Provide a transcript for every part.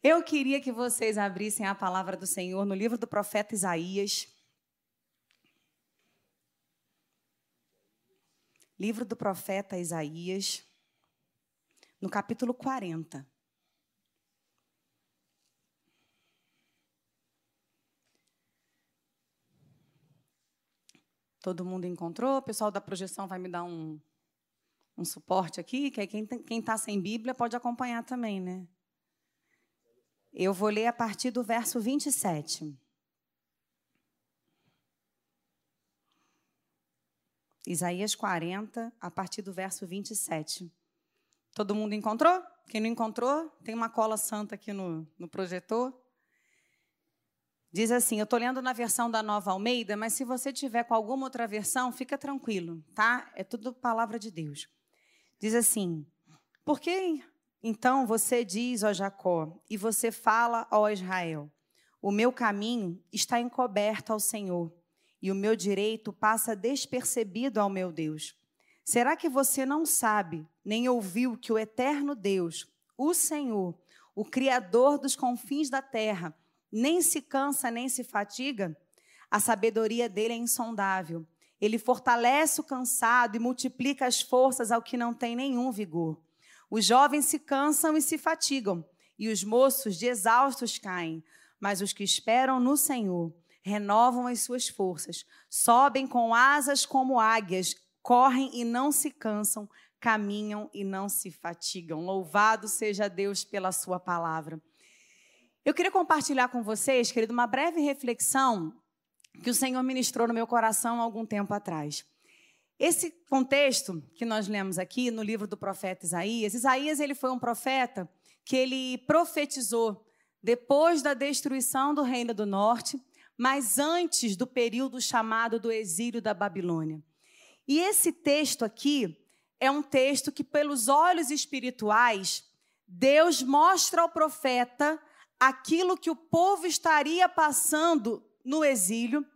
Eu queria que vocês abrissem a palavra do Senhor no livro do profeta Isaías. Livro do profeta Isaías, no capítulo 40. Todo mundo encontrou? O pessoal da projeção vai me dar um, um suporte aqui, que quem está sem Bíblia pode acompanhar também, né? Eu vou ler a partir do verso 27. Isaías 40, a partir do verso 27. Todo mundo encontrou? Quem não encontrou, tem uma cola santa aqui no, no projetor. Diz assim: eu estou lendo na versão da Nova Almeida, mas se você tiver com alguma outra versão, fica tranquilo, tá? É tudo palavra de Deus. Diz assim: Por que então você diz, ó Jacó, e você fala, ó Israel: O meu caminho está encoberto ao Senhor, e o meu direito passa despercebido ao meu Deus. Será que você não sabe, nem ouviu que o eterno Deus, o Senhor, o Criador dos confins da terra, nem se cansa nem se fatiga? A sabedoria dele é insondável. Ele fortalece o cansado e multiplica as forças ao que não tem nenhum vigor. Os jovens se cansam e se fatigam, e os moços de exaustos caem, mas os que esperam no Senhor renovam as suas forças, sobem com asas como águias, correm e não se cansam, caminham e não se fatigam. Louvado seja Deus pela sua palavra. Eu queria compartilhar com vocês, querido, uma breve reflexão que o Senhor ministrou no meu coração há algum tempo atrás. Esse contexto que nós lemos aqui no livro do profeta Isaías, Isaías ele foi um profeta que ele profetizou depois da destruição do reino do norte, mas antes do período chamado do exílio da Babilônia. E esse texto aqui é um texto que pelos olhos espirituais Deus mostra ao profeta aquilo que o povo estaria passando no exílio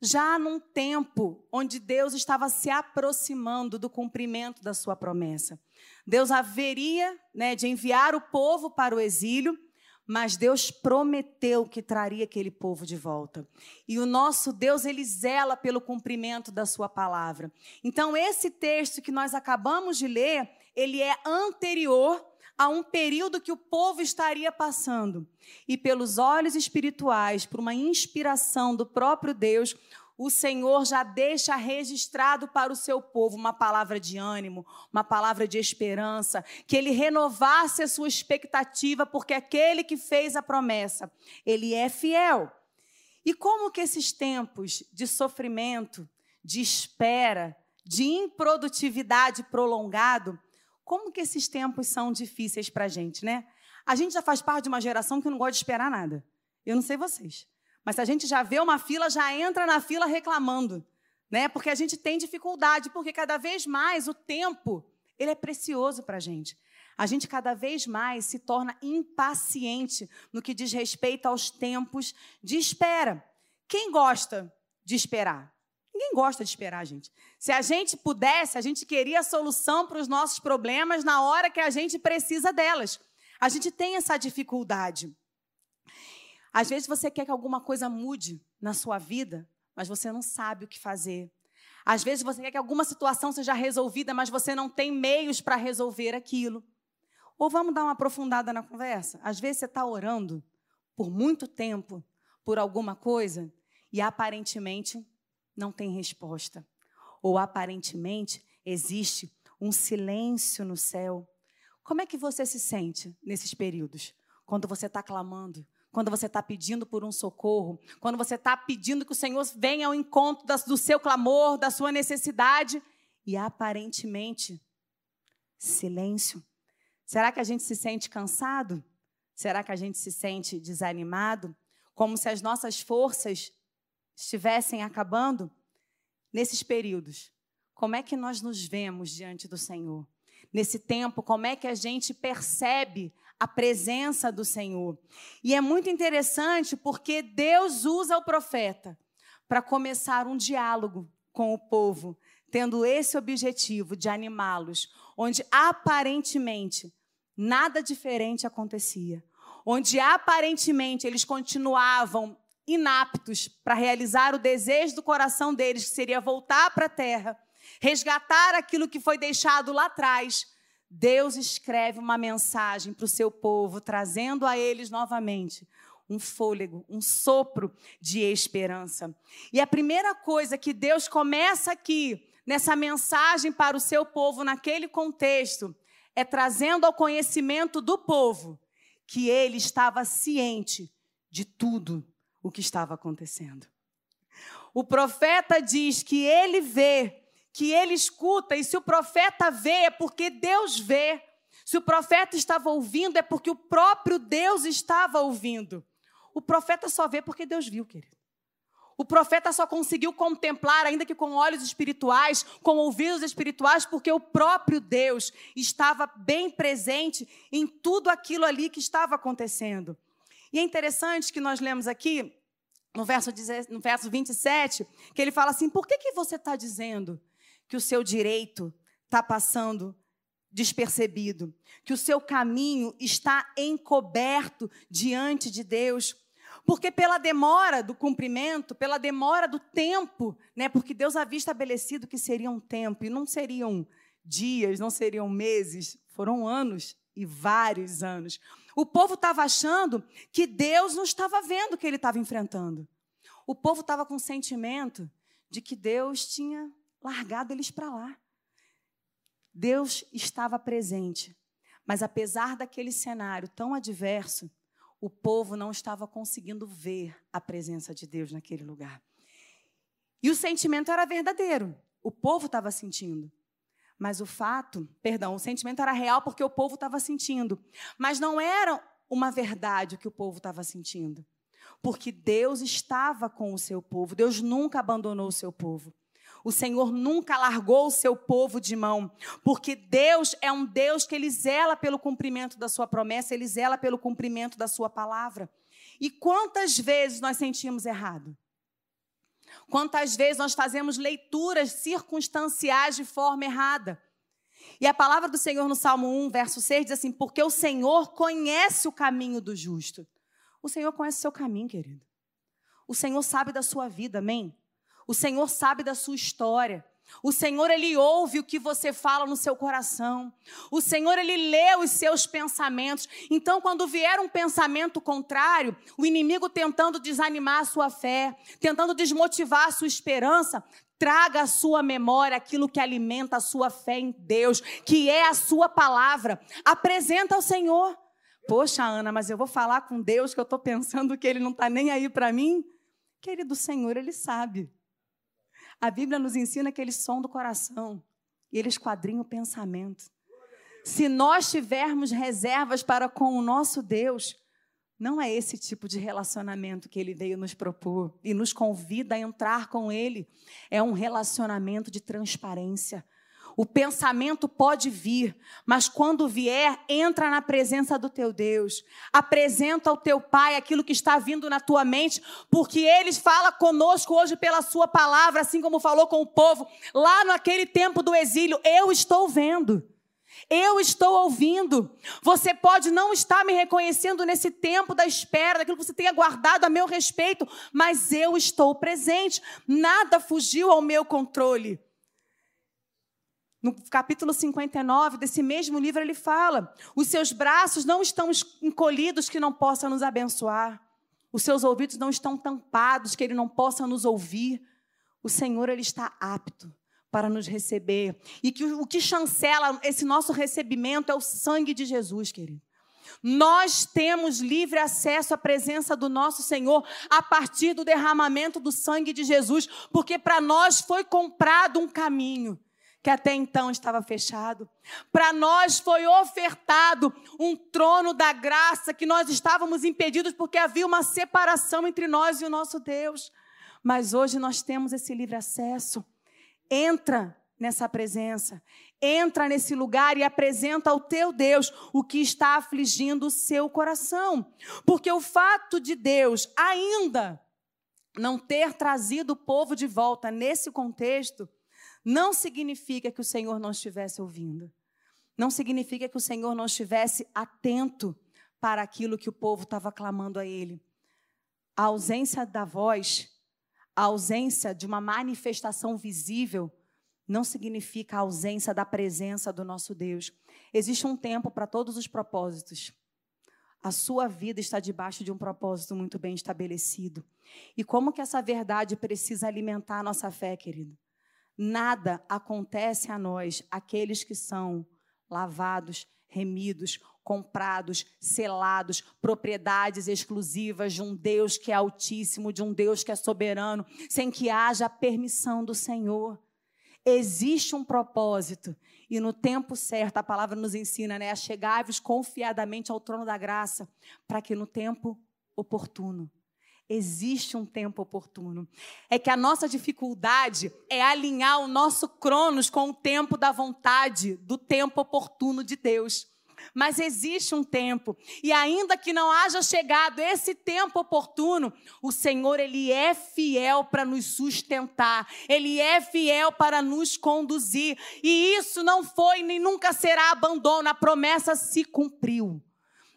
já num tempo onde Deus estava se aproximando do cumprimento da sua promessa. Deus haveria né, de enviar o povo para o exílio, mas Deus prometeu que traria aquele povo de volta. E o nosso Deus, ele zela pelo cumprimento da sua palavra. Então, esse texto que nós acabamos de ler, ele é anterior a um período que o povo estaria passando. E pelos olhos espirituais, por uma inspiração do próprio Deus, o Senhor já deixa registrado para o seu povo uma palavra de ânimo, uma palavra de esperança, que ele renovasse a sua expectativa, porque aquele que fez a promessa, ele é fiel. E como que esses tempos de sofrimento, de espera, de improdutividade prolongado, como que esses tempos são difíceis para a gente, né? A gente já faz parte de uma geração que não gosta de esperar nada. Eu não sei vocês. Mas se a gente já vê uma fila, já entra na fila reclamando. Né? Porque a gente tem dificuldade, porque cada vez mais o tempo ele é precioso para a gente. A gente cada vez mais se torna impaciente no que diz respeito aos tempos de espera. Quem gosta de esperar? Ninguém gosta de esperar, gente. Se a gente pudesse, a gente queria a solução para os nossos problemas na hora que a gente precisa delas. A gente tem essa dificuldade. Às vezes você quer que alguma coisa mude na sua vida, mas você não sabe o que fazer. Às vezes você quer que alguma situação seja resolvida, mas você não tem meios para resolver aquilo. Ou vamos dar uma aprofundada na conversa? Às vezes você está orando por muito tempo por alguma coisa e aparentemente não tem resposta. Ou aparentemente existe um silêncio no céu. Como é que você se sente nesses períodos? Quando você está clamando, quando você está pedindo por um socorro, quando você está pedindo que o Senhor venha ao encontro do seu clamor, da sua necessidade, e aparentemente, silêncio. Será que a gente se sente cansado? Será que a gente se sente desanimado? Como se as nossas forças estivessem acabando nesses períodos, como é que nós nos vemos diante do Senhor? Nesse tempo, como é que a gente percebe a presença do Senhor? E é muito interessante porque Deus usa o profeta para começar um diálogo com o povo, tendo esse objetivo de animá-los, onde aparentemente nada diferente acontecia onde aparentemente eles continuavam inaptos para realizar o desejo do coração deles, que seria voltar para a terra, resgatar aquilo que foi deixado lá atrás, Deus escreve uma mensagem para o seu povo, trazendo a eles novamente um fôlego, um sopro de esperança. E a primeira coisa que Deus começa aqui, nessa mensagem para o seu povo, naquele contexto, é trazendo ao conhecimento do povo que ele estava ciente de tudo o que estava acontecendo. O profeta diz que ele vê, que ele escuta, e se o profeta vê, é porque Deus vê. Se o profeta estava ouvindo, é porque o próprio Deus estava ouvindo. O profeta só vê porque Deus viu, querido. O profeta só conseguiu contemplar, ainda que com olhos espirituais, com ouvidos espirituais, porque o próprio Deus estava bem presente em tudo aquilo ali que estava acontecendo. E é interessante que nós lemos aqui, no verso, no verso 27, que ele fala assim: por que, que você está dizendo que o seu direito está passando despercebido, que o seu caminho está encoberto diante de Deus? Porque pela demora do cumprimento, pela demora do tempo, né? Porque Deus havia estabelecido que seria um tempo e não seriam dias, não seriam meses, foram anos e vários anos. O povo estava achando que Deus não estava vendo o que ele estava enfrentando. O povo estava com o sentimento de que Deus tinha largado eles para lá. Deus estava presente, mas apesar daquele cenário tão adverso, o povo não estava conseguindo ver a presença de Deus naquele lugar. E o sentimento era verdadeiro, o povo estava sentindo. Mas o fato, perdão, o sentimento era real porque o povo estava sentindo. Mas não era uma verdade o que o povo estava sentindo. Porque Deus estava com o seu povo. Deus nunca abandonou o seu povo. O Senhor nunca largou o seu povo de mão, porque Deus é um Deus que ele zela pelo cumprimento da sua promessa, ele zela pelo cumprimento da sua palavra. E quantas vezes nós sentimos errado? Quantas vezes nós fazemos leituras circunstanciais de forma errada? E a palavra do Senhor no Salmo 1, verso 6 diz assim: Porque o Senhor conhece o caminho do justo. O Senhor conhece o seu caminho, querido. O Senhor sabe da sua vida, amém? O Senhor sabe da sua história. O Senhor, Ele ouve o que você fala no seu coração. O Senhor, Ele lê os seus pensamentos. Então, quando vier um pensamento contrário, o inimigo tentando desanimar a sua fé, tentando desmotivar a sua esperança, traga à sua memória aquilo que alimenta a sua fé em Deus, que é a sua palavra. Apresenta ao Senhor. Poxa, Ana, mas eu vou falar com Deus que eu estou pensando que Ele não está nem aí para mim? Querido Senhor, Ele sabe. A Bíblia nos ensina aquele som do coração e ele esquadrinha o pensamento. Se nós tivermos reservas para com o nosso Deus, não é esse tipo de relacionamento que ele veio nos propor e nos convida a entrar com ele. É um relacionamento de transparência o pensamento pode vir, mas quando vier, entra na presença do teu Deus. Apresenta ao teu Pai aquilo que está vindo na tua mente, porque ele fala conosco hoje pela sua palavra, assim como falou com o povo lá naquele tempo do exílio. Eu estou vendo. Eu estou ouvindo. Você pode não estar me reconhecendo nesse tempo da espera, daquilo que você tenha guardado a meu respeito, mas eu estou presente. Nada fugiu ao meu controle. No capítulo 59 desse mesmo livro, ele fala: os seus braços não estão encolhidos que não possa nos abençoar, os seus ouvidos não estão tampados que ele não possa nos ouvir. O Senhor, ele está apto para nos receber. E que o que chancela esse nosso recebimento é o sangue de Jesus, querido. Nós temos livre acesso à presença do nosso Senhor a partir do derramamento do sangue de Jesus, porque para nós foi comprado um caminho que até então estava fechado. Para nós foi ofertado um trono da graça que nós estávamos impedidos porque havia uma separação entre nós e o nosso Deus. Mas hoje nós temos esse livre acesso. Entra nessa presença, entra nesse lugar e apresenta ao teu Deus o que está afligindo o seu coração. Porque o fato de Deus ainda não ter trazido o povo de volta nesse contexto não significa que o Senhor não estivesse ouvindo. Não significa que o Senhor não estivesse atento para aquilo que o povo estava clamando a ele. A ausência da voz, a ausência de uma manifestação visível, não significa a ausência da presença do nosso Deus. Existe um tempo para todos os propósitos. A sua vida está debaixo de um propósito muito bem estabelecido. E como que essa verdade precisa alimentar a nossa fé, querido? Nada acontece a nós, aqueles que são lavados, remidos, comprados, selados, propriedades exclusivas de um Deus que é altíssimo, de um Deus que é soberano, sem que haja a permissão do Senhor. Existe um propósito e no tempo certo, a palavra nos ensina, né, a chegar-vos confiadamente ao trono da graça, para que no tempo oportuno existe um tempo oportuno. É que a nossa dificuldade é alinhar o nosso cronos com o tempo da vontade, do tempo oportuno de Deus. Mas existe um tempo, e ainda que não haja chegado esse tempo oportuno, o Senhor ele é fiel para nos sustentar, ele é fiel para nos conduzir, e isso não foi nem nunca será abandono, a promessa se cumpriu.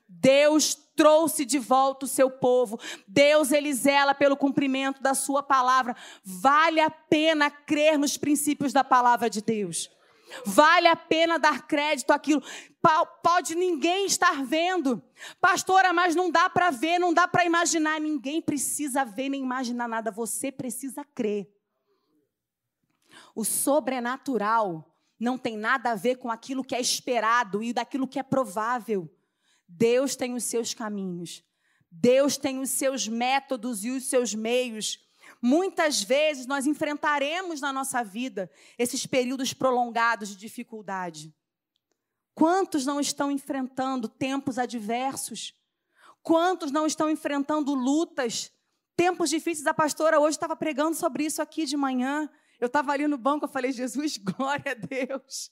Deus trouxe de volta o seu povo. Deus, ele zela pelo cumprimento da sua palavra. Vale a pena crer nos princípios da palavra de Deus. Vale a pena dar crédito àquilo. Pode ninguém estar vendo. Pastora, mas não dá para ver, não dá para imaginar. Ninguém precisa ver nem imaginar nada. Você precisa crer. O sobrenatural não tem nada a ver com aquilo que é esperado e daquilo que é provável. Deus tem os seus caminhos. Deus tem os seus métodos e os seus meios. Muitas vezes nós enfrentaremos na nossa vida esses períodos prolongados de dificuldade. Quantos não estão enfrentando tempos adversos? Quantos não estão enfrentando lutas, tempos difíceis? A pastora hoje estava pregando sobre isso aqui de manhã. Eu estava ali no banco, eu falei, Jesus, glória a Deus.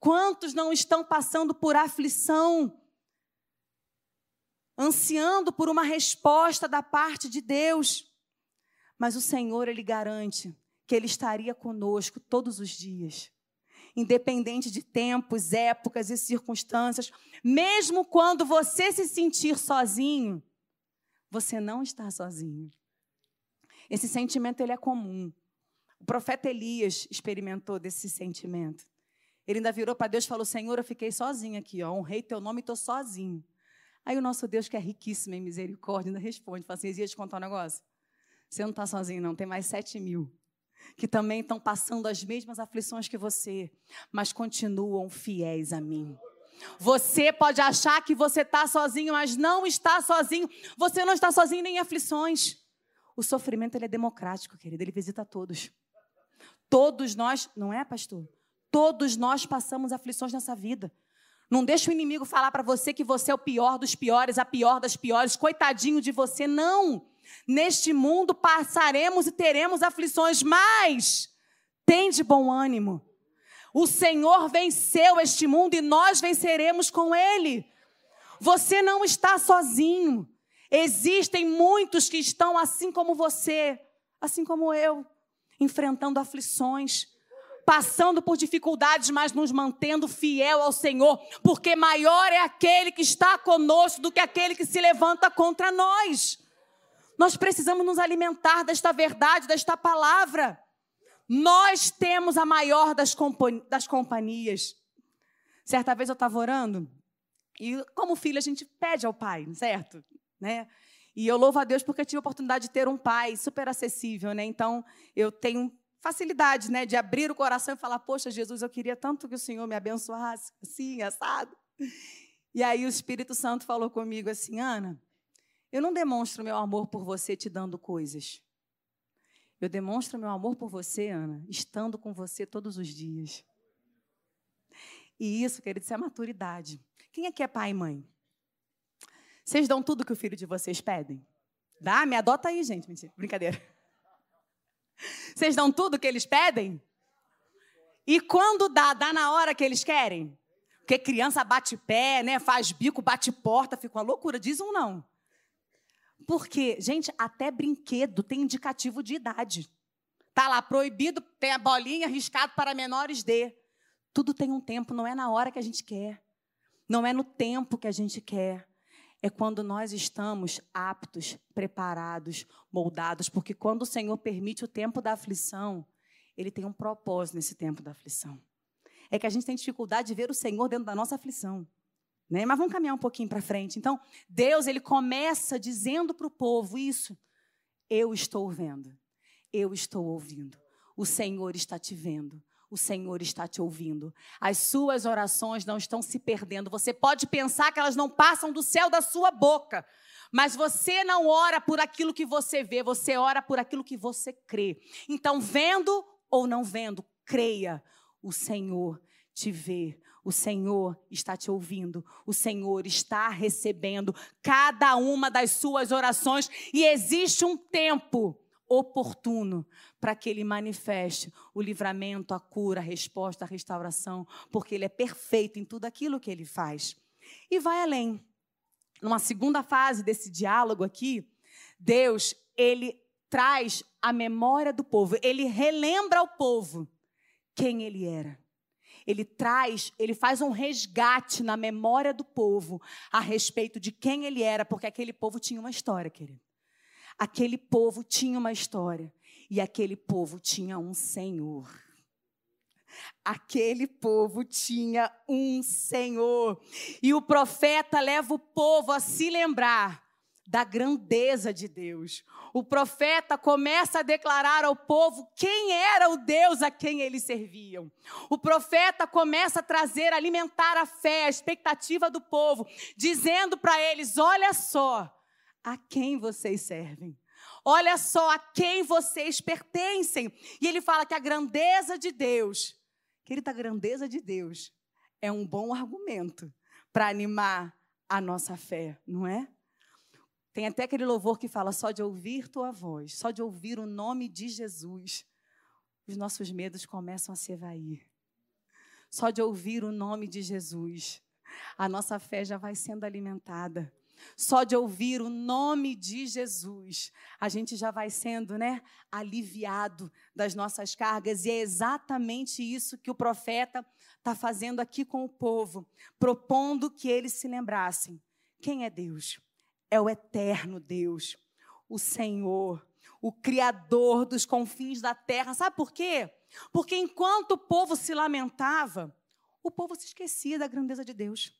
Quantos não estão passando por aflição? Ansiando por uma resposta da parte de Deus. Mas o Senhor, Ele garante que Ele estaria conosco todos os dias, independente de tempos, épocas e circunstâncias. Mesmo quando você se sentir sozinho, você não está sozinho. Esse sentimento ele é comum. O profeta Elias experimentou desse sentimento. Ele ainda virou para Deus e falou: Senhor, eu fiquei sozinho aqui, ó, honrei teu nome e estou sozinho. Aí o nosso Deus, que é riquíssimo em misericórdia, ainda responde, fala assim, ia te contar um negócio? Você não está sozinho, não, tem mais sete mil que também estão passando as mesmas aflições que você, mas continuam fiéis a mim. Você pode achar que você está sozinho, mas não está sozinho. Você não está sozinho nem em aflições. O sofrimento ele é democrático, querido, ele visita todos. Todos nós, não é, pastor? Todos nós passamos aflições nessa vida. Não deixa o inimigo falar para você que você é o pior dos piores, a pior das piores, coitadinho de você. Não. Neste mundo passaremos e teremos aflições, mas tem de bom ânimo. O Senhor venceu este mundo e nós venceremos com Ele. Você não está sozinho. Existem muitos que estão assim como você, assim como eu, enfrentando aflições passando por dificuldades, mas nos mantendo fiel ao Senhor, porque maior é aquele que está conosco do que aquele que se levanta contra nós. Nós precisamos nos alimentar desta verdade, desta palavra. Nós temos a maior das, das companhias. Certa vez eu estava orando, e como filho a gente pede ao pai, certo? Né? E eu louvo a Deus porque eu tive a oportunidade de ter um pai super acessível, né? Então, eu tenho facilidade, né, de abrir o coração e falar: Poxa, Jesus, eu queria tanto que o Senhor me abençoasse, assim, assado. E aí o Espírito Santo falou comigo assim: Ana, eu não demonstro meu amor por você te dando coisas. Eu demonstro meu amor por você, Ana, estando com você todos os dias. E isso, querido, isso é maturidade. Quem é que é pai e mãe? Vocês dão tudo que o filho de vocês pedem? Dá? Me adota aí, gente. Mentira, brincadeira. Vocês dão tudo que eles pedem? E quando dá, dá na hora que eles querem? Porque criança bate pé, né? Faz bico, bate porta, fica uma loucura. Diz um não. Porque, gente, até brinquedo tem indicativo de idade. Tá lá proibido, tem a bolinha arriscado para menores de. Tudo tem um tempo, não é na hora que a gente quer. Não é no tempo que a gente quer. É quando nós estamos aptos, preparados, moldados, porque quando o Senhor permite o tempo da aflição, ele tem um propósito nesse tempo da aflição. É que a gente tem dificuldade de ver o Senhor dentro da nossa aflição. Né? Mas vamos caminhar um pouquinho para frente. Então, Deus ele começa dizendo para o povo isso: eu estou vendo, eu estou ouvindo, o Senhor está te vendo, o Senhor está te ouvindo. As suas orações não estão se perdendo. Você pode pensar que elas não passam do céu da sua boca, mas você não ora por aquilo que você vê, você ora por aquilo que você crê. Então, vendo ou não vendo, creia, o Senhor te vê. O Senhor está te ouvindo, o Senhor está recebendo cada uma das suas orações e existe um tempo oportuno para que ele manifeste o livramento, a cura, a resposta, a restauração, porque ele é perfeito em tudo aquilo que ele faz. E vai além. Numa segunda fase desse diálogo aqui, Deus, ele traz a memória do povo, ele relembra ao povo quem ele era. Ele traz, ele faz um resgate na memória do povo a respeito de quem ele era, porque aquele povo tinha uma história, querido. Aquele povo tinha uma história e aquele povo tinha um Senhor. Aquele povo tinha um Senhor. E o profeta leva o povo a se lembrar da grandeza de Deus. O profeta começa a declarar ao povo quem era o Deus a quem eles serviam. O profeta começa a trazer, alimentar a fé, a expectativa do povo, dizendo para eles: olha só a quem vocês servem. Olha só a quem vocês pertencem. E ele fala que a grandeza de Deus, querida, a grandeza de Deus é um bom argumento para animar a nossa fé, não é? Tem até aquele louvor que fala só de ouvir tua voz, só de ouvir o nome de Jesus, os nossos medos começam a se evair. Só de ouvir o nome de Jesus, a nossa fé já vai sendo alimentada. Só de ouvir o nome de Jesus, a gente já vai sendo, né, aliviado das nossas cargas. E é exatamente isso que o profeta está fazendo aqui com o povo, propondo que eles se lembrassem: quem é Deus? é o eterno Deus, o Senhor, o Criador dos confins da terra. Sabe por quê? Porque enquanto o povo se lamentava, o povo se esquecia da grandeza de Deus.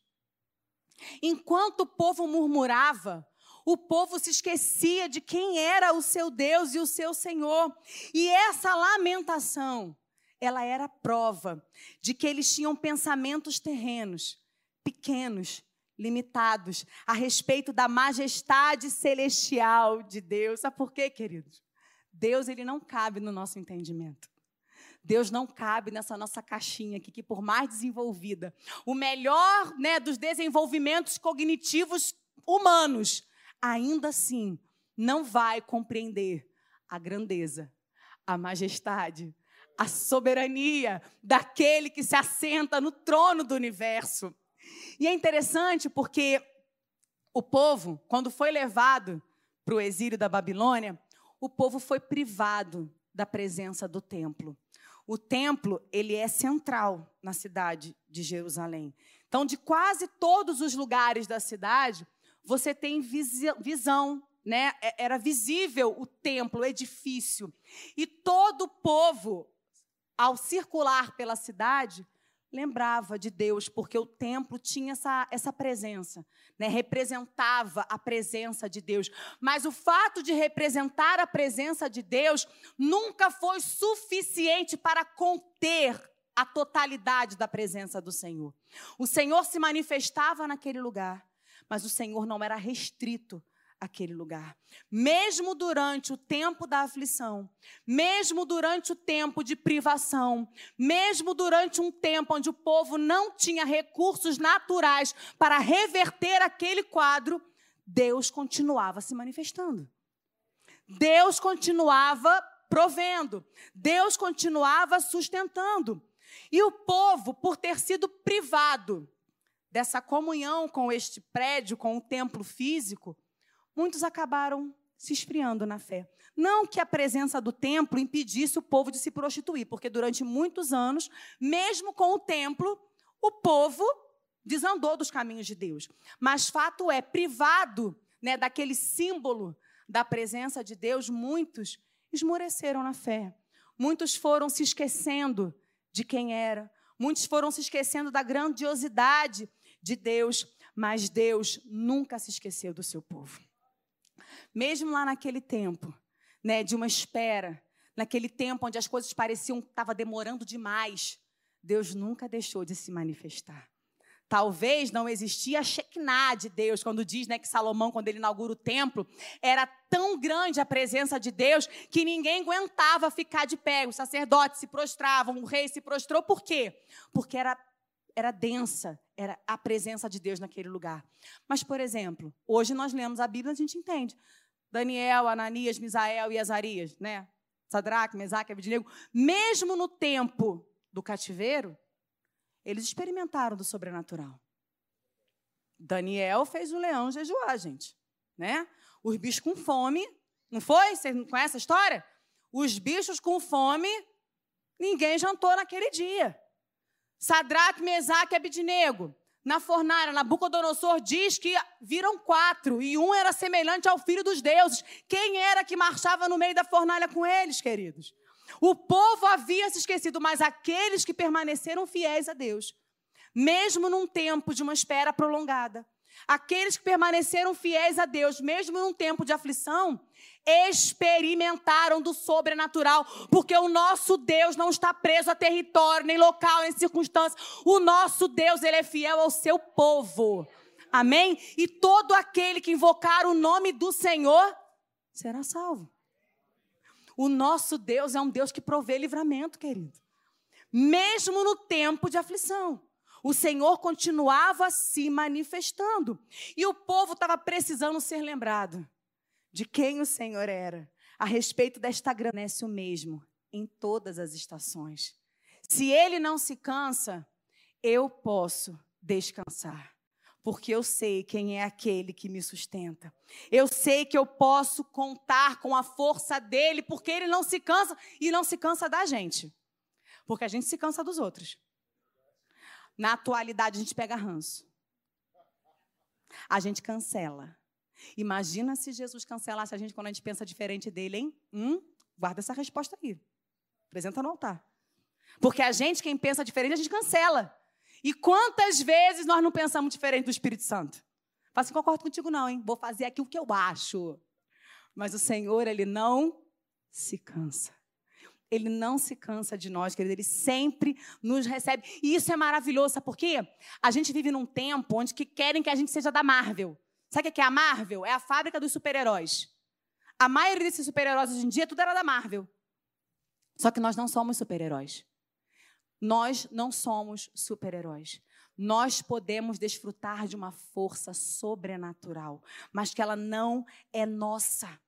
Enquanto o povo murmurava, o povo se esquecia de quem era o seu Deus e o seu Senhor. E essa lamentação, ela era prova de que eles tinham pensamentos terrenos, pequenos, limitados a respeito da majestade celestial de Deus. Sabe por quê, queridos? Deus ele não cabe no nosso entendimento. Deus não cabe nessa nossa caixinha aqui, que por mais desenvolvida, o melhor né, dos desenvolvimentos cognitivos humanos, ainda assim não vai compreender a grandeza, a majestade, a soberania daquele que se assenta no trono do universo. E é interessante porque o povo, quando foi levado para o exílio da Babilônia, o povo foi privado da presença do templo. O templo, ele é central na cidade de Jerusalém. Então, de quase todos os lugares da cidade, você tem visão, né? É, era visível o templo, o edifício. E todo o povo, ao circular pela cidade, lembrava de Deus, porque o templo tinha essa, essa presença, né? representava a presença de Deus. Mas o fato de representar a presença de Deus nunca foi suficiente para conter a totalidade da presença do Senhor. O Senhor se manifestava naquele lugar, mas o Senhor não era restrito aquele lugar. Mesmo durante o tempo da aflição, mesmo durante o tempo de privação, mesmo durante um tempo onde o povo não tinha recursos naturais para reverter aquele quadro, Deus continuava se manifestando. Deus continuava provendo. Deus continuava sustentando. E o povo, por ter sido privado dessa comunhão com este prédio, com o templo físico, muitos acabaram se esfriando na fé. Não que a presença do templo impedisse o povo de se prostituir, porque durante muitos anos, mesmo com o templo, o povo desandou dos caminhos de Deus. Mas fato é, privado né, daquele símbolo da presença de Deus, muitos esmoreceram na fé. Muitos foram se esquecendo de quem era. Muitos foram se esquecendo da grandiosidade de Deus. Mas Deus nunca se esqueceu do seu povo. Mesmo lá naquele tempo, né, de uma espera, naquele tempo onde as coisas pareciam que estava demorando demais, Deus nunca deixou de se manifestar. Talvez não existia a Shekinah de Deus, quando diz né, que Salomão, quando ele inaugura o templo, era tão grande a presença de Deus que ninguém aguentava ficar de pé. Os sacerdotes se prostravam, o rei se prostrou. Por quê? Porque era, era densa, era a presença de Deus naquele lugar. Mas, por exemplo, hoje nós lemos a Bíblia a gente entende. Daniel, Ananias, Misael e Azarias, né? Sadraque, Mesaque, Abidinego, mesmo no tempo do cativeiro, eles experimentaram do sobrenatural. Daniel fez o leão jejuar, gente. Né? Os bichos com fome, não foi? Você não conhece a história? Os bichos com fome, ninguém jantou naquele dia. Sadraque, Mesaque e Abidinego. Na fornalha, Nabucodonosor diz que viram quatro, e um era semelhante ao filho dos deuses. Quem era que marchava no meio da fornalha com eles, queridos? O povo havia se esquecido, mas aqueles que permaneceram fiéis a Deus, mesmo num tempo de uma espera prolongada, aqueles que permaneceram fiéis a Deus, mesmo num tempo de aflição, experimentaram do sobrenatural, porque o nosso Deus não está preso a território, nem local, nem circunstância. O nosso Deus, ele é fiel ao seu povo. Amém? E todo aquele que invocar o nome do Senhor será salvo. O nosso Deus é um Deus que provê livramento, querido. Mesmo no tempo de aflição, o Senhor continuava se manifestando. E o povo estava precisando ser lembrado de quem o Senhor era. A respeito desta grandeza, o mesmo em todas as estações. Se ele não se cansa, eu posso descansar porque eu sei quem é aquele que me sustenta. Eu sei que eu posso contar com a força dele, porque ele não se cansa e não se cansa da gente. Porque a gente se cansa dos outros. Na atualidade, a gente pega ranço. A gente cancela. Imagina se Jesus cancelasse a gente quando a gente pensa diferente dele, hein? Hum? Guarda essa resposta aí. Apresenta no altar. Porque a gente, quem pensa diferente, a gente cancela. E quantas vezes nós não pensamos diferente do Espírito Santo? Fala assim, concordo contigo não, hein? Vou fazer aqui o que eu acho. Mas o Senhor, Ele não se cansa. Ele não se cansa de nós, querido. Ele sempre nos recebe. E isso é maravilhoso, sabe por quê? A gente vive num tempo onde que querem que a gente seja da Marvel. Sabe o que é a Marvel? É a fábrica dos super-heróis. A maioria desses super-heróis hoje em dia, tudo era da Marvel. Só que nós não somos super-heróis. Nós não somos super-heróis. Nós podemos desfrutar de uma força sobrenatural, mas que ela não é nossa.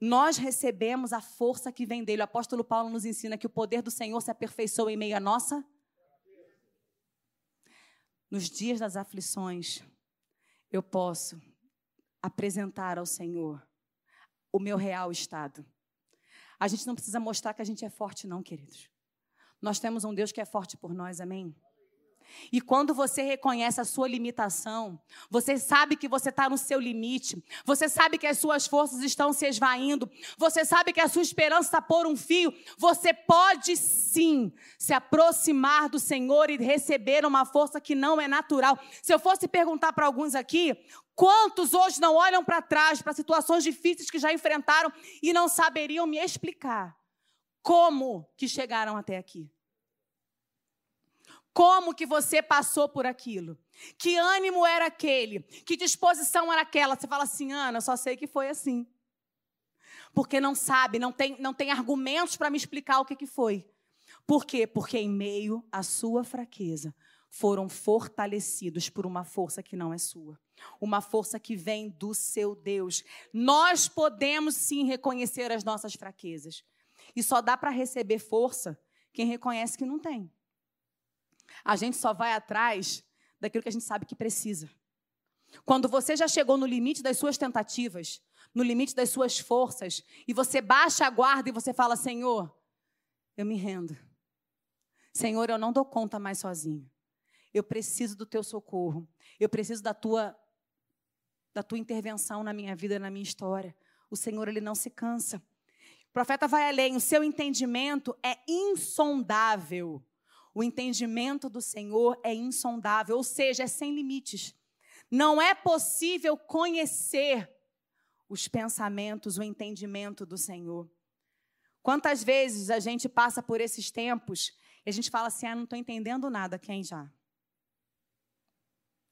Nós recebemos a força que vem dele. O apóstolo Paulo nos ensina que o poder do Senhor se aperfeiçoa em meio à nossa. Nos dias das aflições, eu posso apresentar ao Senhor o meu real estado. A gente não precisa mostrar que a gente é forte, não, queridos. Nós temos um Deus que é forte por nós, amém? E quando você reconhece a sua limitação, você sabe que você está no seu limite, você sabe que as suas forças estão se esvaindo, você sabe que a sua esperança está por um fio, você pode sim se aproximar do Senhor e receber uma força que não é natural. Se eu fosse perguntar para alguns aqui, quantos hoje não olham para trás, para situações difíceis que já enfrentaram e não saberiam me explicar como que chegaram até aqui? Como que você passou por aquilo? Que ânimo era aquele? Que disposição era aquela? Você fala assim, Ana, só sei que foi assim. Porque não sabe, não tem, não tem argumentos para me explicar o que, que foi. Por quê? Porque em meio à sua fraqueza, foram fortalecidos por uma força que não é sua. Uma força que vem do seu Deus. Nós podemos sim reconhecer as nossas fraquezas. E só dá para receber força quem reconhece que não tem. A gente só vai atrás daquilo que a gente sabe que precisa. Quando você já chegou no limite das suas tentativas, no limite das suas forças, e você baixa a guarda e você fala: Senhor, eu me rendo. Senhor, eu não dou conta mais sozinho. Eu preciso do teu socorro. Eu preciso da tua da tua intervenção na minha vida, na minha história. O Senhor ele não se cansa. O profeta vai além, o seu entendimento é insondável. O entendimento do Senhor é insondável, ou seja, é sem limites. Não é possível conhecer os pensamentos, o entendimento do Senhor. Quantas vezes a gente passa por esses tempos e a gente fala assim: ah, não estou entendendo nada, quem já?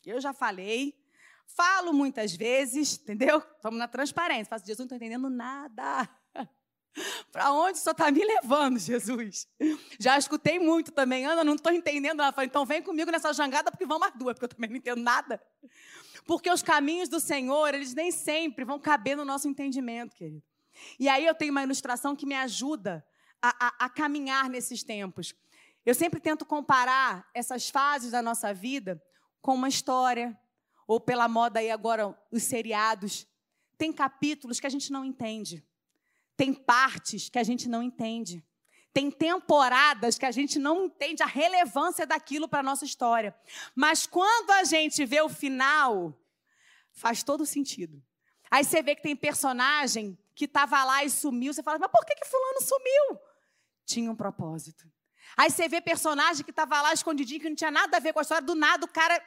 Eu já falei, falo muitas vezes, entendeu? Estamos na transparência. Faço, Jesus, não estou entendendo nada. Para onde Senhor está me levando, Jesus? Já escutei muito também, Ana, não estou entendendo nada. Falei, então vem comigo nessa jangada, porque vão mais duas, porque eu também não entendo nada. Porque os caminhos do Senhor, eles nem sempre vão caber no nosso entendimento, querido. E aí eu tenho uma ilustração que me ajuda a, a, a caminhar nesses tempos. Eu sempre tento comparar essas fases da nossa vida com uma história, ou pela moda aí agora, os seriados. Tem capítulos que a gente não entende. Tem partes que a gente não entende. Tem temporadas que a gente não entende a relevância daquilo para a nossa história. Mas quando a gente vê o final, faz todo sentido. Aí você vê que tem personagem que estava lá e sumiu. Você fala, mas por que, que fulano sumiu? Tinha um propósito. Aí você vê personagem que estava lá escondidinho, que não tinha nada a ver com a história. Do nada o cara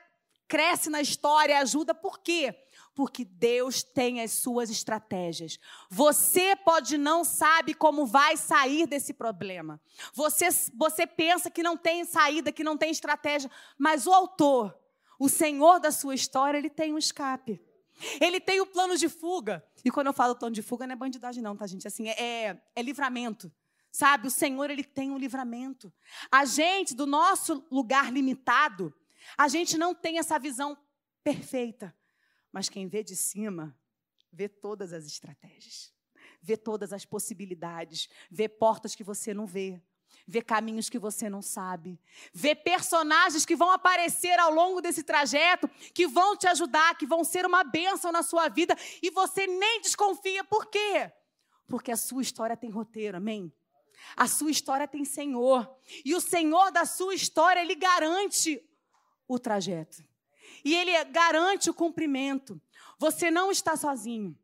cresce na história, ajuda. Por quê? Porque Deus tem as suas estratégias. Você pode não sabe como vai sair desse problema. Você, você pensa que não tem saída, que não tem estratégia, mas o autor, o Senhor da sua história, ele tem um escape. Ele tem o plano de fuga. E quando eu falo plano de fuga, não é bandidagem não, tá, gente? Assim, é, é livramento. Sabe, o Senhor, ele tem um livramento. A gente, do nosso lugar limitado, a gente não tem essa visão perfeita. Mas quem vê de cima, vê todas as estratégias, vê todas as possibilidades, vê portas que você não vê, vê caminhos que você não sabe, vê personagens que vão aparecer ao longo desse trajeto, que vão te ajudar, que vão ser uma bênção na sua vida, e você nem desconfia. Por quê? Porque a sua história tem roteiro, amém? A sua história tem Senhor. E o Senhor da sua história, ele garante o trajeto e ele garante o cumprimento. Você não está sozinho.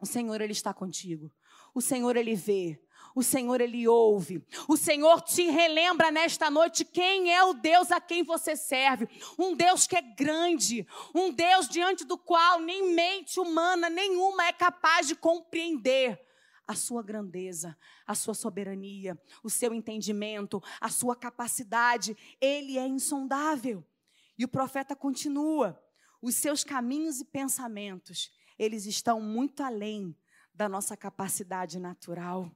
O Senhor ele está contigo. O Senhor ele vê. O Senhor ele ouve. O Senhor te relembra nesta noite quem é o Deus a quem você serve. Um Deus que é grande, um Deus diante do qual nem mente humana nenhuma é capaz de compreender a sua grandeza, a sua soberania, o seu entendimento, a sua capacidade. Ele é insondável. E o profeta continua: os seus caminhos e pensamentos, eles estão muito além da nossa capacidade natural.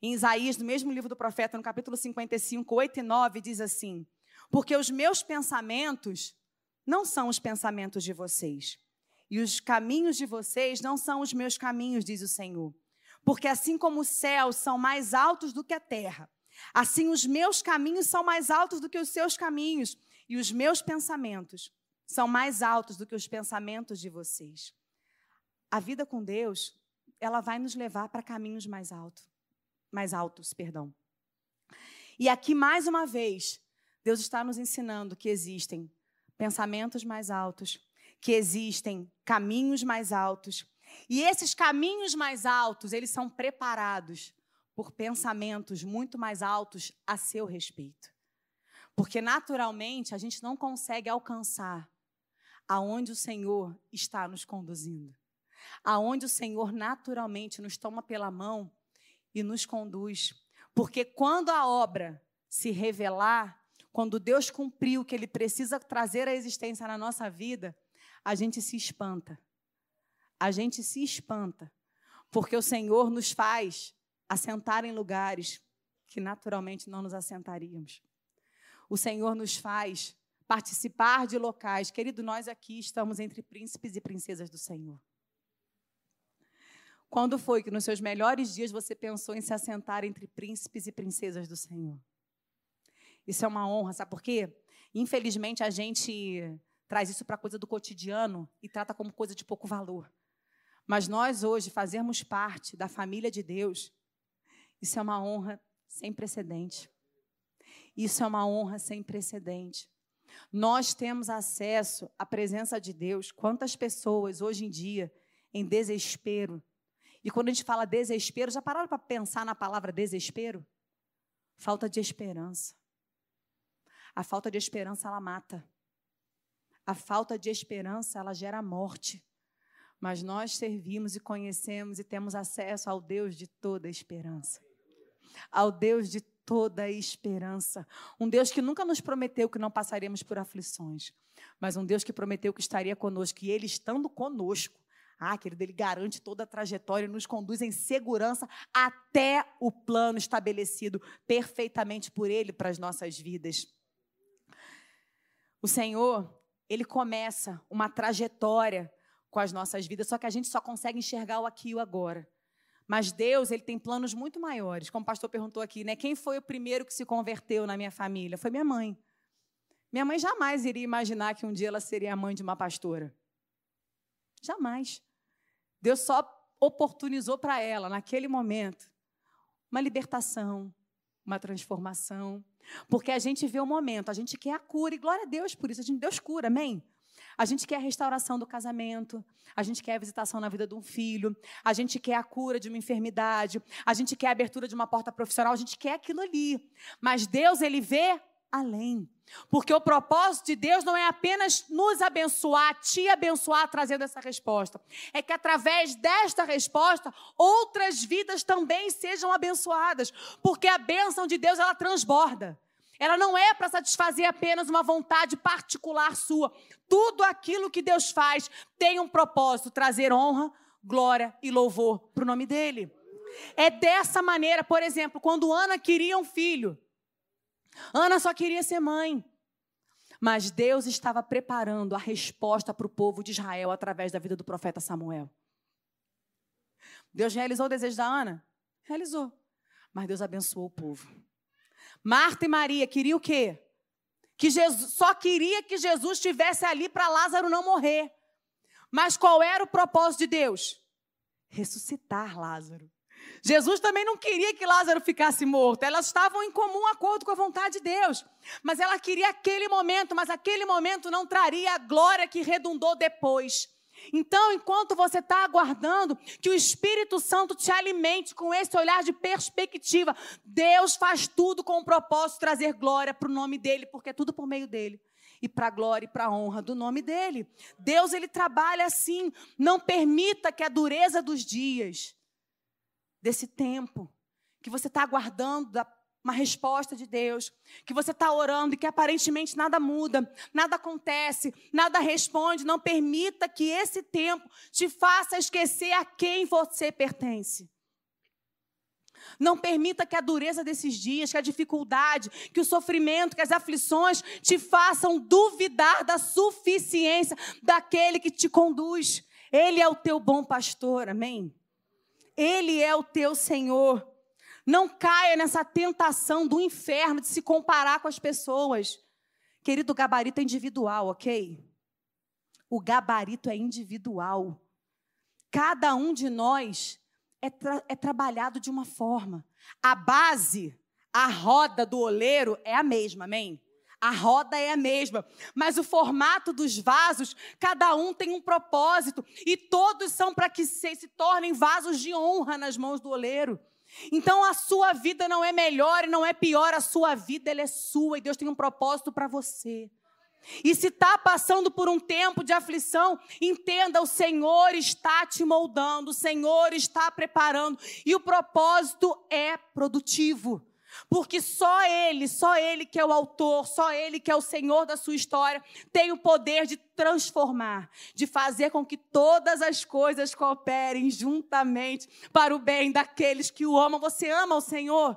Em Isaías, no mesmo livro do profeta, no capítulo 55, 8 e 9, diz assim: Porque os meus pensamentos não são os pensamentos de vocês, e os caminhos de vocês não são os meus caminhos, diz o Senhor. Porque assim como os céus são mais altos do que a terra, assim os meus caminhos são mais altos do que os seus caminhos, e os meus pensamentos são mais altos do que os pensamentos de vocês. A vida com Deus, ela vai nos levar para caminhos mais altos, mais altos, perdão. E aqui mais uma vez, Deus está nos ensinando que existem pensamentos mais altos, que existem caminhos mais altos, e esses caminhos mais altos, eles são preparados por pensamentos muito mais altos a seu respeito. Porque naturalmente a gente não consegue alcançar aonde o Senhor está nos conduzindo. Aonde o Senhor naturalmente nos toma pela mão e nos conduz. Porque quando a obra se revelar, quando Deus cumprir o que ele precisa trazer à existência na nossa vida, a gente se espanta. A gente se espanta. Porque o Senhor nos faz assentar em lugares que naturalmente não nos assentaríamos o Senhor nos faz participar de locais. Querido, nós aqui estamos entre príncipes e princesas do Senhor. Quando foi que nos seus melhores dias você pensou em se assentar entre príncipes e princesas do Senhor? Isso é uma honra, sabe por quê? Infelizmente a gente traz isso para coisa do cotidiano e trata como coisa de pouco valor. Mas nós hoje fazermos parte da família de Deus, isso é uma honra sem precedente. Isso é uma honra sem precedente. Nós temos acesso à presença de Deus. Quantas pessoas hoje em dia em desespero? E quando a gente fala desespero, já pararam para pensar na palavra desespero? Falta de esperança. A falta de esperança ela mata. A falta de esperança ela gera morte. Mas nós servimos e conhecemos e temos acesso ao Deus de toda esperança. Ao Deus de toda esperança. Um Deus que nunca nos prometeu que não passaríamos por aflições, mas um Deus que prometeu que estaria conosco. E Ele estando conosco, ah, querido, Ele garante toda a trajetória e nos conduz em segurança até o plano estabelecido perfeitamente por Ele para as nossas vidas. O Senhor, Ele começa uma trajetória com as nossas vidas, só que a gente só consegue enxergar o aqui e o agora. Mas Deus, ele tem planos muito maiores. Como o pastor perguntou aqui, né? Quem foi o primeiro que se converteu na minha família? Foi minha mãe. Minha mãe jamais iria imaginar que um dia ela seria a mãe de uma pastora. Jamais. Deus só oportunizou para ela, naquele momento, uma libertação, uma transformação. Porque a gente vê o momento, a gente quer a cura, e glória a Deus por isso, a gente, Deus cura, amém? A gente quer a restauração do casamento, a gente quer a visitação na vida de um filho, a gente quer a cura de uma enfermidade, a gente quer a abertura de uma porta profissional, a gente quer aquilo ali. Mas Deus, ele vê além. Porque o propósito de Deus não é apenas nos abençoar, te abençoar trazendo essa resposta. É que através desta resposta, outras vidas também sejam abençoadas. Porque a bênção de Deus, ela transborda. Ela não é para satisfazer apenas uma vontade particular sua. Tudo aquilo que Deus faz tem um propósito: trazer honra, glória e louvor para o nome dele. É dessa maneira, por exemplo, quando Ana queria um filho, Ana só queria ser mãe. Mas Deus estava preparando a resposta para o povo de Israel através da vida do profeta Samuel. Deus realizou o desejo da Ana? Realizou. Mas Deus abençoou o povo. Marta e Maria queriam o quê? Que Jesus, só queria que Jesus estivesse ali para Lázaro não morrer. Mas qual era o propósito de Deus? Ressuscitar Lázaro. Jesus também não queria que Lázaro ficasse morto. Elas estavam em comum acordo com a vontade de Deus. Mas ela queria aquele momento, mas aquele momento não traria a glória que redundou depois. Então, enquanto você está aguardando que o Espírito Santo te alimente com esse olhar de perspectiva, Deus faz tudo com o propósito de trazer glória para o nome dele, porque é tudo por meio dele. E para a glória e para a honra do nome dele. Deus, ele trabalha assim. Não permita que a dureza dos dias, desse tempo, que você está aguardando da uma resposta de Deus, que você está orando e que aparentemente nada muda, nada acontece, nada responde, não permita que esse tempo te faça esquecer a quem você pertence. Não permita que a dureza desses dias, que a dificuldade, que o sofrimento, que as aflições te façam duvidar da suficiência daquele que te conduz. Ele é o teu bom pastor, amém? Ele é o teu Senhor. Não caia nessa tentação do inferno de se comparar com as pessoas. Querido, o gabarito é individual, ok? O gabarito é individual. Cada um de nós é, tra é trabalhado de uma forma. A base, a roda do oleiro é a mesma, amém? A roda é a mesma, mas o formato dos vasos, cada um tem um propósito e todos são para que se, se tornem vasos de honra nas mãos do oleiro. Então a sua vida não é melhor e não é pior, a sua vida ela é sua e Deus tem um propósito para você. E se está passando por um tempo de aflição, entenda: o Senhor está te moldando, o Senhor está preparando, e o propósito é produtivo. Porque só Ele, só Ele que é o autor, só Ele que é o Senhor da sua história, tem o poder de transformar, de fazer com que todas as coisas cooperem juntamente para o bem daqueles que o amam. Você ama o Senhor?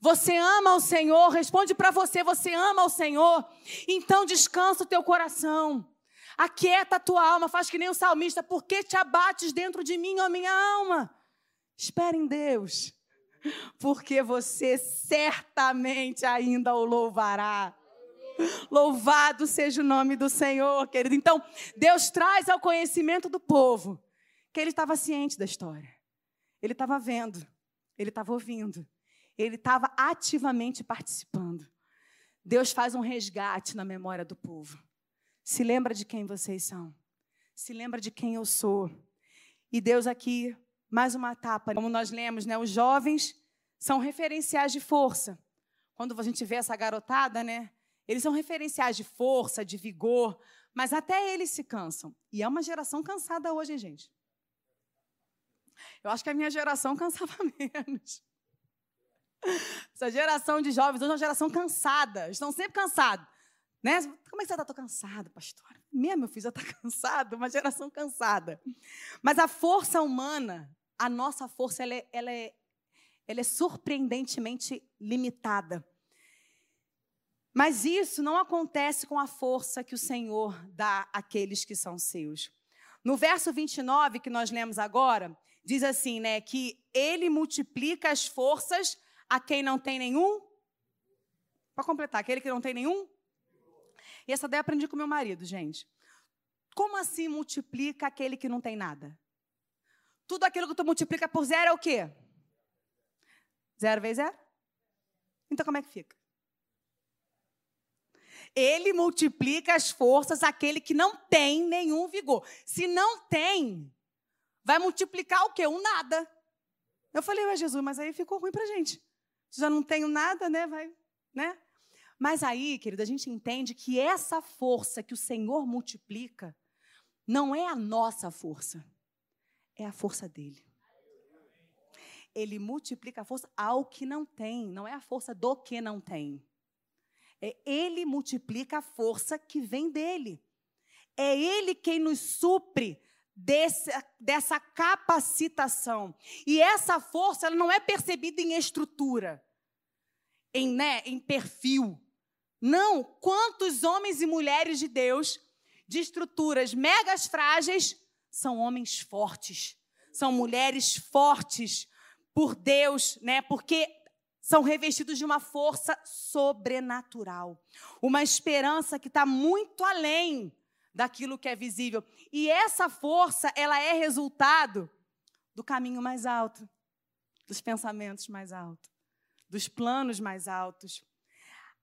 Você ama o Senhor? Responde para você: você ama o Senhor? Então descansa o teu coração. Aquieta a tua alma, faz que nem o salmista, porque te abates dentro de mim, ó minha alma. Espera em Deus porque você certamente ainda o louvará. Louvado seja o nome do Senhor, querido. Então, Deus traz ao conhecimento do povo que ele estava ciente da história. Ele estava vendo, ele estava ouvindo, ele estava ativamente participando. Deus faz um resgate na memória do povo. Se lembra de quem vocês são. Se lembra de quem eu sou. E Deus aqui, mais uma etapa, como nós lemos, né? Os jovens são referenciais de força. Quando a gente vê essa garotada, né? Eles são referenciais de força, de vigor, mas até eles se cansam. E é uma geração cansada hoje, gente. Eu acho que a minha geração cansava menos. Essa geração de jovens hoje é uma geração cansada. Estão sempre cansados. Né? Como é que você está? Estou cansado, pastor. Minha, meu filho já está cansado. Uma geração cansada. Mas a força humana, a nossa força, ela é, ela é, ela é surpreendentemente limitada. Mas isso não acontece com a força que o Senhor dá àqueles que são seus. No verso 29 que nós lemos agora, diz assim, né, que ele multiplica as forças a quem não tem nenhum. Para completar, aquele que não tem nenhum. E essa ideia eu aprendi com meu marido, gente. Como assim multiplica aquele que não tem nada? Tudo aquilo que tu multiplica por zero é o quê? Zero vezes zero? Então como é que fica? Ele multiplica as forças àquele que não tem nenhum vigor. Se não tem, vai multiplicar o quê? Um nada. Eu falei, mas Jesus, mas aí ficou ruim para gente. Já não tenho nada, né? Vai, né? Mas aí, querido, a gente entende que essa força que o Senhor multiplica não é a nossa força, é a força dele. Ele multiplica a força ao que não tem, não é a força do que não tem. É ele multiplica a força que vem dele. É ele quem nos supre desse, dessa capacitação. E essa força ela não é percebida em estrutura, em, né, em perfil. Não, quantos homens e mulheres de Deus, de estruturas megas frágeis, são homens fortes, são mulheres fortes por Deus, né? Porque são revestidos de uma força sobrenatural, uma esperança que está muito além daquilo que é visível. E essa força, ela é resultado do caminho mais alto, dos pensamentos mais altos, dos planos mais altos.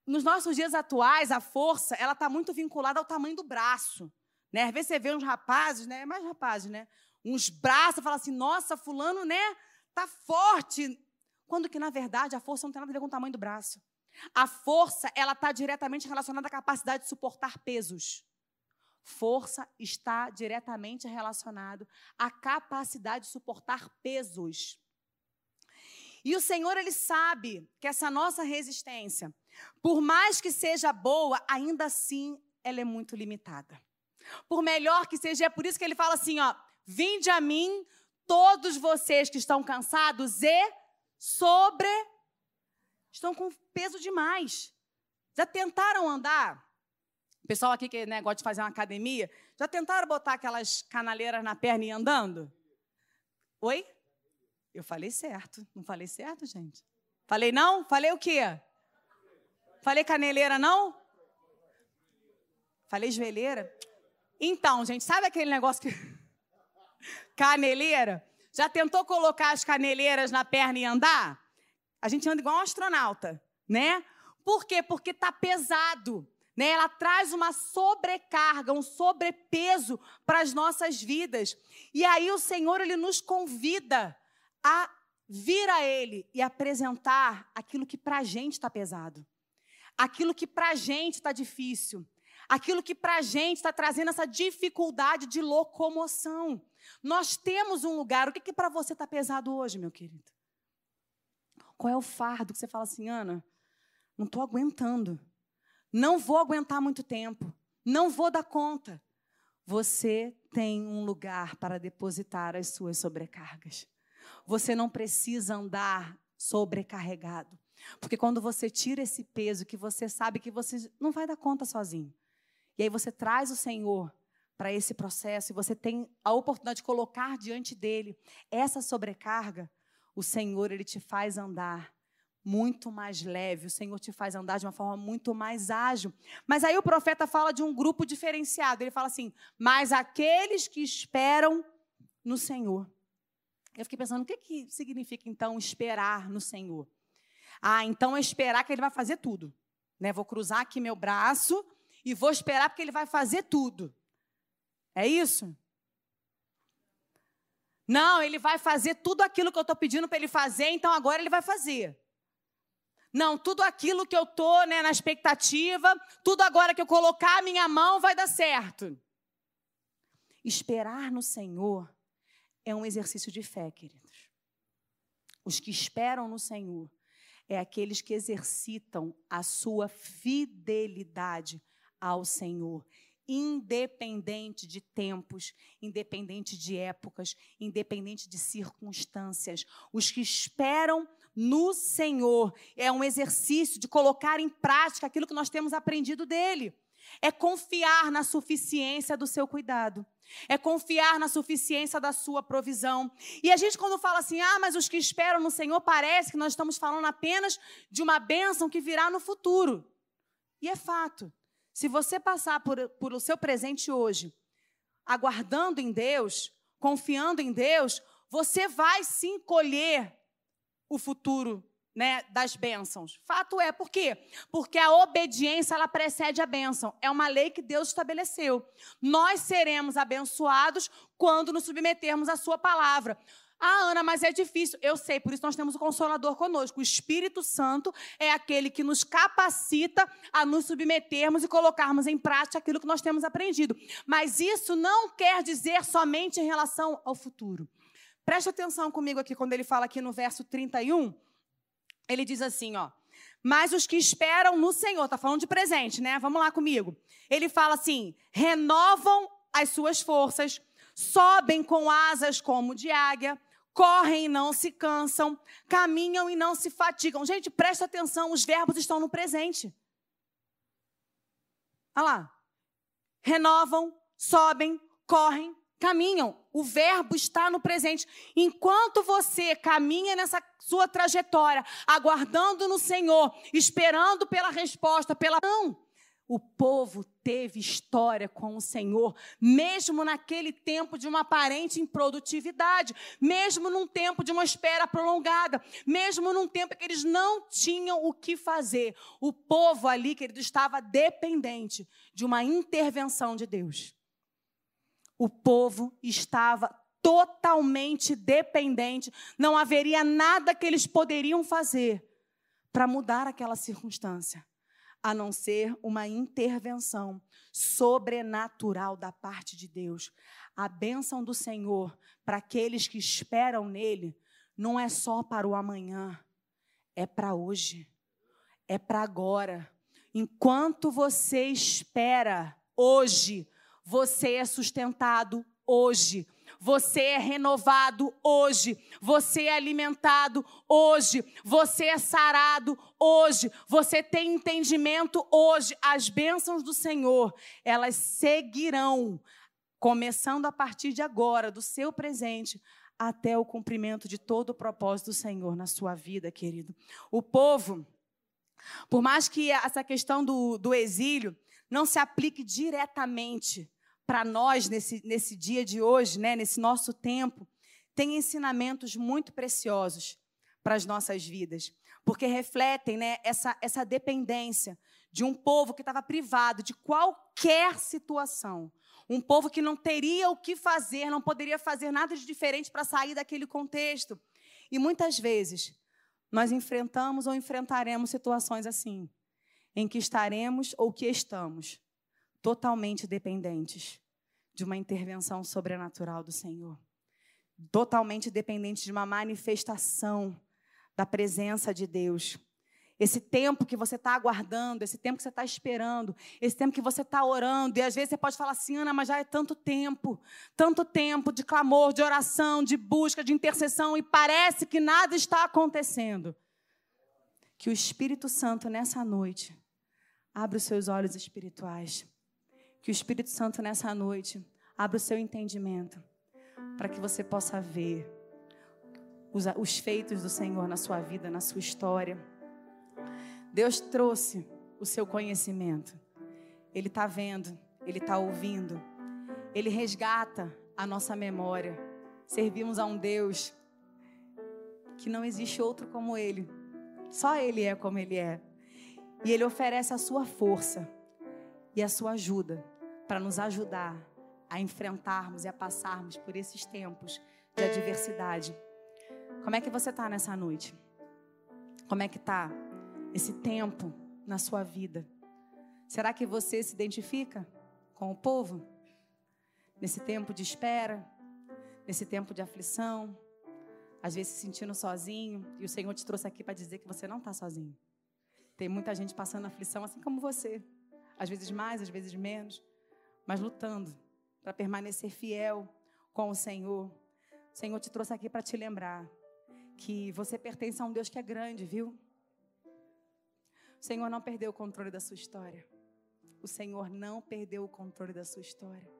Nos nossos dias atuais, a força, ela está muito vinculada ao tamanho do braço. Né? Às vezes você vê uns rapazes, né? mais rapazes, né? Uns braços, fala assim, nossa, fulano, né? Tá forte. Quando que, na verdade, a força não tem nada a ver com o tamanho do braço. A força, ela está diretamente relacionada à capacidade de suportar pesos. Força está diretamente relacionado à capacidade de suportar pesos. E o Senhor, Ele sabe que essa nossa resistência, por mais que seja boa, ainda assim ela é muito limitada. Por melhor que seja, é por isso que Ele fala assim, ó, vinde a mim todos vocês que estão cansados e sobre. Estão com peso demais. Já tentaram andar? O pessoal aqui que né, gosta de fazer uma academia, já tentaram botar aquelas canaleiras na perna e ir andando? Oi? Eu falei certo. Não falei certo, gente? Falei não? Falei o quê? Falei caneleira, não? Falei joelheira? Então, gente, sabe aquele negócio que. Caneleira? Já tentou colocar as caneleiras na perna e andar? A gente anda igual um astronauta, né? Por quê? Porque está pesado. Né? Ela traz uma sobrecarga, um sobrepeso para as nossas vidas. E aí o Senhor ele nos convida a vir a Ele e apresentar aquilo que para a gente está pesado, aquilo que para a gente está difícil, aquilo que para a gente está trazendo essa dificuldade de locomoção. Nós temos um lugar. O que, que para você está pesado hoje, meu querido? Qual é o fardo que você fala assim, Ana? Não estou aguentando. Não vou aguentar muito tempo. Não vou dar conta. Você tem um lugar para depositar as suas sobrecargas. Você não precisa andar sobrecarregado. Porque quando você tira esse peso que você sabe que você não vai dar conta sozinho. E aí você traz o Senhor para esse processo e você tem a oportunidade de colocar diante dele essa sobrecarga, o Senhor ele te faz andar muito mais leve, o Senhor te faz andar de uma forma muito mais ágil. Mas aí o profeta fala de um grupo diferenciado. Ele fala assim: "Mas aqueles que esperam no Senhor". Eu fiquei pensando, o que, que significa então esperar no Senhor? Ah, então é esperar que ele vai fazer tudo. Né? Vou cruzar aqui meu braço e vou esperar porque ele vai fazer tudo. É isso? Não, ele vai fazer tudo aquilo que eu estou pedindo para ele fazer, então agora ele vai fazer. Não, tudo aquilo que eu estou né, na expectativa, tudo agora que eu colocar a minha mão vai dar certo. Esperar no Senhor é um exercício de fé, queridos. Os que esperam no Senhor é aqueles que exercitam a sua fidelidade ao Senhor, independente de tempos, independente de épocas, independente de circunstâncias. Os que esperam no Senhor é um exercício de colocar em prática aquilo que nós temos aprendido dele. É confiar na suficiência do seu cuidado. É confiar na suficiência da sua provisão. E a gente, quando fala assim, ah, mas os que esperam no Senhor, parece que nós estamos falando apenas de uma bênção que virá no futuro. E é fato. Se você passar por, por o seu presente hoje, aguardando em Deus, confiando em Deus, você vai sim colher o futuro né, das bênçãos. Fato é, por quê? Porque a obediência ela precede a bênção. É uma lei que Deus estabeleceu. Nós seremos abençoados quando nos submetermos à sua palavra. Ah, Ana, mas é difícil. Eu sei, por isso nós temos o Consolador conosco. O Espírito Santo é aquele que nos capacita a nos submetermos e colocarmos em prática aquilo que nós temos aprendido. Mas isso não quer dizer somente em relação ao futuro. Preste atenção comigo aqui quando ele fala aqui no verso 31 ele diz assim, ó. Mas os que esperam no Senhor, tá falando de presente, né? Vamos lá comigo. Ele fala assim: renovam as suas forças, sobem com asas como de águia, correm e não se cansam, caminham e não se fatigam. Gente, presta atenção, os verbos estão no presente. Olha lá. Renovam, sobem, correm, caminham. O verbo está no presente. Enquanto você caminha nessa sua trajetória, aguardando no Senhor, esperando pela resposta, pela não. O povo teve história com o Senhor, mesmo naquele tempo de uma aparente improdutividade, mesmo num tempo de uma espera prolongada, mesmo num tempo que eles não tinham o que fazer. O povo ali, querido, estava dependente de uma intervenção de Deus o povo estava totalmente dependente, não haveria nada que eles poderiam fazer para mudar aquela circunstância, a não ser uma intervenção sobrenatural da parte de Deus. A bênção do Senhor para aqueles que esperam nele não é só para o amanhã, é para hoje, é para agora. Enquanto você espera hoje, você é sustentado hoje. Você é renovado hoje. Você é alimentado hoje. Você é sarado hoje. Você tem entendimento hoje. As bênçãos do Senhor, elas seguirão, começando a partir de agora, do seu presente, até o cumprimento de todo o propósito do Senhor na sua vida, querido. O povo, por mais que essa questão do, do exílio não se aplique diretamente para nós nesse, nesse dia de hoje, né, nesse nosso tempo, tem ensinamentos muito preciosos para as nossas vidas, porque refletem né, essa, essa dependência de um povo que estava privado de qualquer situação. Um povo que não teria o que fazer, não poderia fazer nada de diferente para sair daquele contexto. E muitas vezes nós enfrentamos ou enfrentaremos situações assim, em que estaremos ou que estamos totalmente dependentes de uma intervenção sobrenatural do Senhor. Totalmente dependentes de uma manifestação da presença de Deus. Esse tempo que você está aguardando, esse tempo que você está esperando, esse tempo que você está orando, e às vezes você pode falar assim, Ana, mas já é tanto tempo, tanto tempo de clamor, de oração, de busca, de intercessão, e parece que nada está acontecendo. Que o Espírito Santo nessa noite abra os seus olhos espirituais que o Espírito Santo nessa noite abra o seu entendimento para que você possa ver os, os feitos do Senhor na sua vida, na sua história. Deus trouxe o seu conhecimento. Ele está vendo, ele está ouvindo. Ele resgata a nossa memória. Servimos a um Deus que não existe outro como Ele. Só Ele é como Ele é. E Ele oferece a sua força e a sua ajuda para nos ajudar a enfrentarmos e a passarmos por esses tempos de adversidade. Como é que você está nessa noite? Como é que está esse tempo na sua vida? Será que você se identifica com o povo? Nesse tempo de espera, nesse tempo de aflição, às vezes se sentindo sozinho, e o Senhor te trouxe aqui para dizer que você não está sozinho. Tem muita gente passando aflição, assim como você. Às vezes mais, às vezes menos, mas lutando para permanecer fiel com o Senhor. O Senhor te trouxe aqui para te lembrar que você pertence a um Deus que é grande, viu? O Senhor não perdeu o controle da sua história. O Senhor não perdeu o controle da sua história.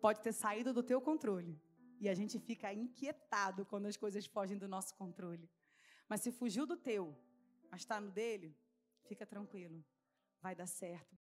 Pode ter saído do teu controle. E a gente fica inquietado quando as coisas fogem do nosso controle. Mas se fugiu do teu, mas está no dele, fica tranquilo. Vai dar certo.